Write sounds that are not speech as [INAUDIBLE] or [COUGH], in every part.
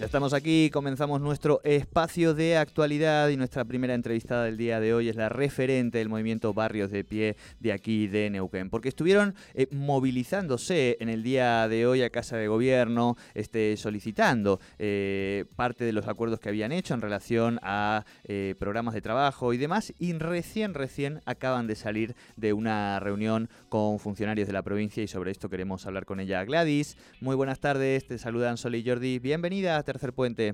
Estamos aquí, comenzamos nuestro espacio de actualidad y nuestra primera entrevistada del día de hoy es la referente del movimiento Barrios de Pie de aquí de Neuquén, porque estuvieron eh, movilizándose en el día de hoy a Casa de Gobierno, este, solicitando eh, parte de los acuerdos que habían hecho en relación a eh, programas de trabajo y demás, y recién, recién acaban de salir de una reunión con funcionarios de la provincia y sobre esto queremos hablar con ella. Gladys, muy buenas tardes, te saludan Sol y Jordi, bienvenida Tercer Puente.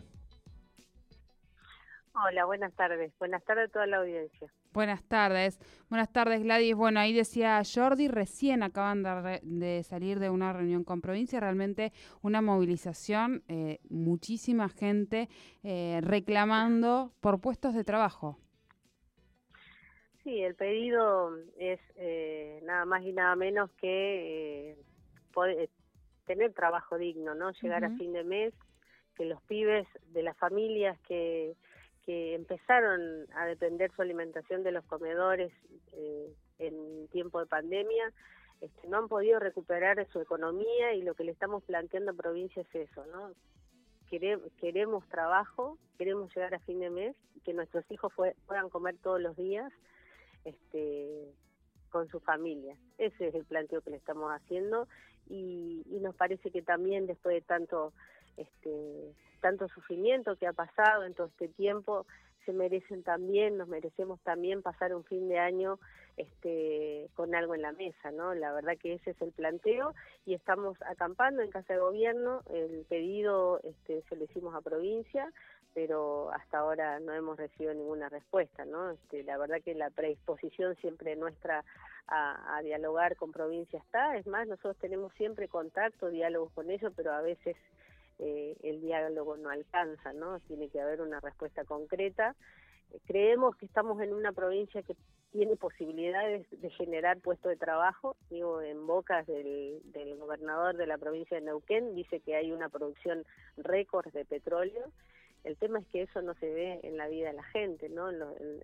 Hola, buenas tardes. Buenas tardes a toda la audiencia. Buenas tardes. Buenas tardes, Gladys. Bueno, ahí decía Jordi, recién acaban de, salir de una reunión con provincia, realmente una movilización, eh, muchísima gente eh, reclamando por puestos de trabajo. Sí, el pedido es eh, nada más y nada menos que tener trabajo digno, ¿no? Llegar a fin de mes que los pibes de las familias que, que empezaron a depender su alimentación de los comedores eh, en tiempo de pandemia, este, no han podido recuperar su economía y lo que le estamos planteando a provincia es eso, ¿no? queremos trabajo, queremos llegar a fin de mes, que nuestros hijos puedan comer todos los días este, con su familia. Ese es el planteo que le estamos haciendo y, y nos parece que también después de tanto este, tanto sufrimiento que ha pasado en todo este tiempo, se merecen también, nos merecemos también pasar un fin de año este, con algo en la mesa, ¿no? La verdad que ese es el planteo y estamos acampando en Casa de Gobierno, el pedido este, se lo hicimos a provincia, pero hasta ahora no hemos recibido ninguna respuesta, ¿no? Este, la verdad que la predisposición siempre nuestra a, a dialogar con provincia está, es más, nosotros tenemos siempre contacto, diálogos con ellos, pero a veces eh, el diálogo no alcanza, ¿no? Tiene que haber una respuesta concreta. creemos que estamos en una provincia que tiene posibilidades de generar puestos de trabajo, digo, en bocas del, gobernador de la provincia de Neuquén, dice que hay una producción récord de petróleo. El tema es que eso no se ve en la vida de la gente, ¿no? En,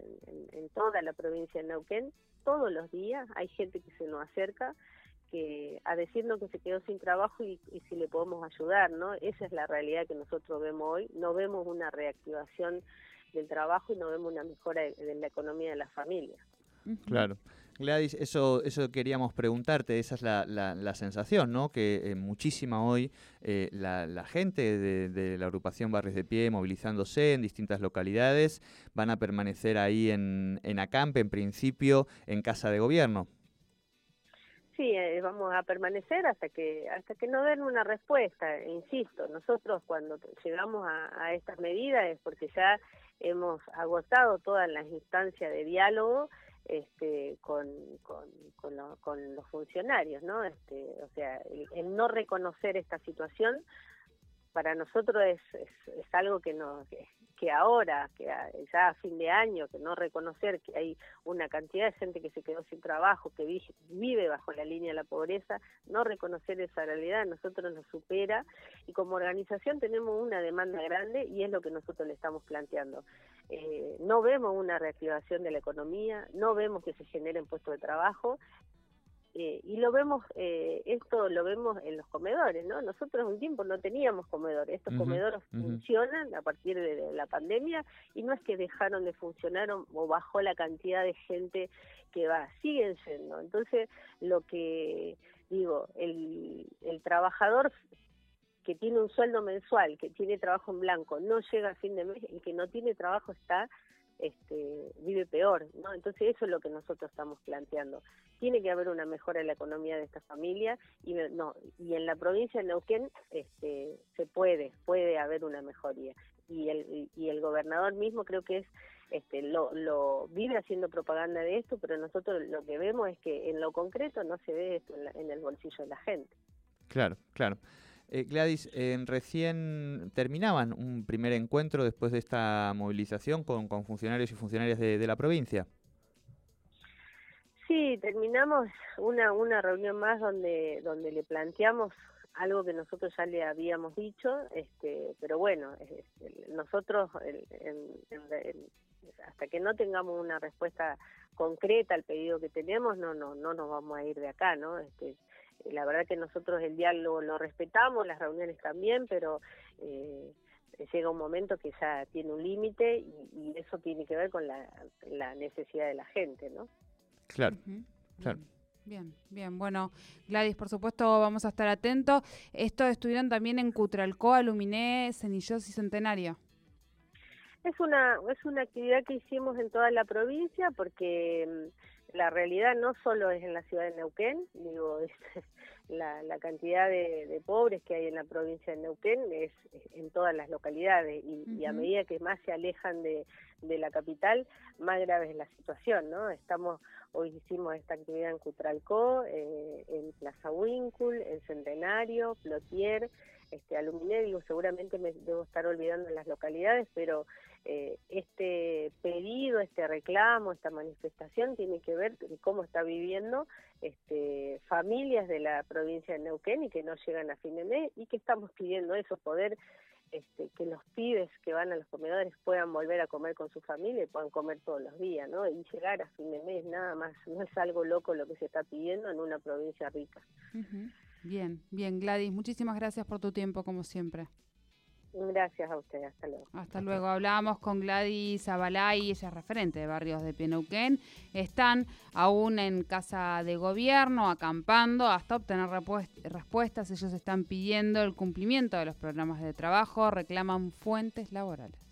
en toda la provincia de Neuquén, todos los días hay gente que se nos acerca que a decirnos que se quedó sin trabajo y, si le podemos ayudar, ¿no? Esa es la realidad que nosotros vemos hoy. No vemos una reactivación del trabajo y no vemos una mejora de, la economía de las familias. Claro. Gladys, eso, eso queríamos preguntarte, esa es la, la, sensación, ¿no? Que eh, muchísima hoy eh, la, gente de, de, la agrupación Barrios de Pie movilizándose en distintas localidades van a permanecer ahí en, en acampe, en principio, en casa de gobierno sí, eh, vamos a permanecer hasta que hasta que nos den una respuesta. Insisto, nosotros cuando llegamos a, estas medidas es porque ya hemos agotado todas las instancias de diálogo este, con, con, los funcionarios, ¿no? Este, o sea, el, no reconocer esta situación para nosotros es, es, algo que, no, que, ahora, que ya a fin de año, que no reconocer que hay una cantidad de gente que se quedó sin trabajo, que vive bajo la línea de la pobreza, no reconocer esa realidad, nosotros nos supera y como organización tenemos una demanda grande y es lo que nosotros le estamos planteando. Eh, no vemos una reactivación de la economía, no vemos que se generen puestos de trabajo eh, y lo vemos, eh, esto lo vemos en los comedores, ¿no? Nosotros un tiempo no teníamos comedores, estos comedores funcionan a partir de la pandemia y no es que dejaron de funcionar o, bajó la cantidad de gente que va, siguen siendo. Entonces, lo que digo, el, el trabajador que tiene un sueldo mensual, que tiene trabajo en blanco, no llega a fin de mes, el que no tiene trabajo está este, vive peor, ¿no? Entonces eso es lo que nosotros estamos planteando. Tiene que haber una mejora en la economía de esta familia y no y en la provincia de Neuquén este, se puede puede haber una mejoría y el y el gobernador mismo creo que es este, lo, lo vive haciendo propaganda de esto, pero nosotros lo que vemos es que en lo concreto no se ve esto en el bolsillo de la gente. Claro, claro. Eh, Gladys, recién terminaban un primer encuentro después de esta movilización con, funcionarios y funcionarias de, la provincia. Sí, terminamos una, una reunión más donde, donde le planteamos algo que nosotros ya le habíamos dicho, este, pero bueno, nosotros hasta que no tengamos una respuesta concreta al pedido que tenemos, no, no, no nos vamos a ir de acá, ¿no? Este, la verdad que nosotros el diálogo lo respetamos, las reuniones también, pero eh, llega un momento que ya tiene un límite y, eso tiene que ver con la, necesidad de la gente, ¿no? Claro, claro. Bien, bien. Bueno, Gladys, por supuesto, vamos a estar atentos. Estos estuvieron también en Cutralcoa, Aluminé, Cenillos y Centenario. Es una, es una actividad que hicimos en toda la provincia porque mm, la realidad no solo es en la ciudad de Neuquén, digo, [LAUGHS] la, la, cantidad de, pobres que hay en la provincia de Neuquén es, en todas las localidades y, a medida que más se alejan de, de la capital, más grave es la situación, ¿no? Estamos Hoy hicimos esta actividad en Cutralcó, eh, en Plaza Wincul, en Centenario, Plotier, este, Aluminé, digo, seguramente me debo estar olvidando en las localidades, pero eh, este este reclamo, esta manifestación tiene que ver con cómo está viviendo este, familias de la provincia de Neuquén y que no llegan a fin de mes y que estamos pidiendo eso, poder este, que los pibes que van a los comedores puedan volver a comer con su familia y puedan comer todos los días, ¿no? Y llegar a fin de mes, nada más, no es algo loco lo que se está pidiendo en una provincia rica. Bien, bien, Gladys, muchísimas gracias por tu tiempo, como siempre. Gracias a usted, hasta luego. Hasta luego. Hablábamos con Gladys Abalay, ella es referente de barrios de Pienauquén. Están aún en casa de gobierno, acampando hasta obtener respuestas. Ellos están pidiendo el cumplimiento de los programas de trabajo, reclaman fuentes laborales.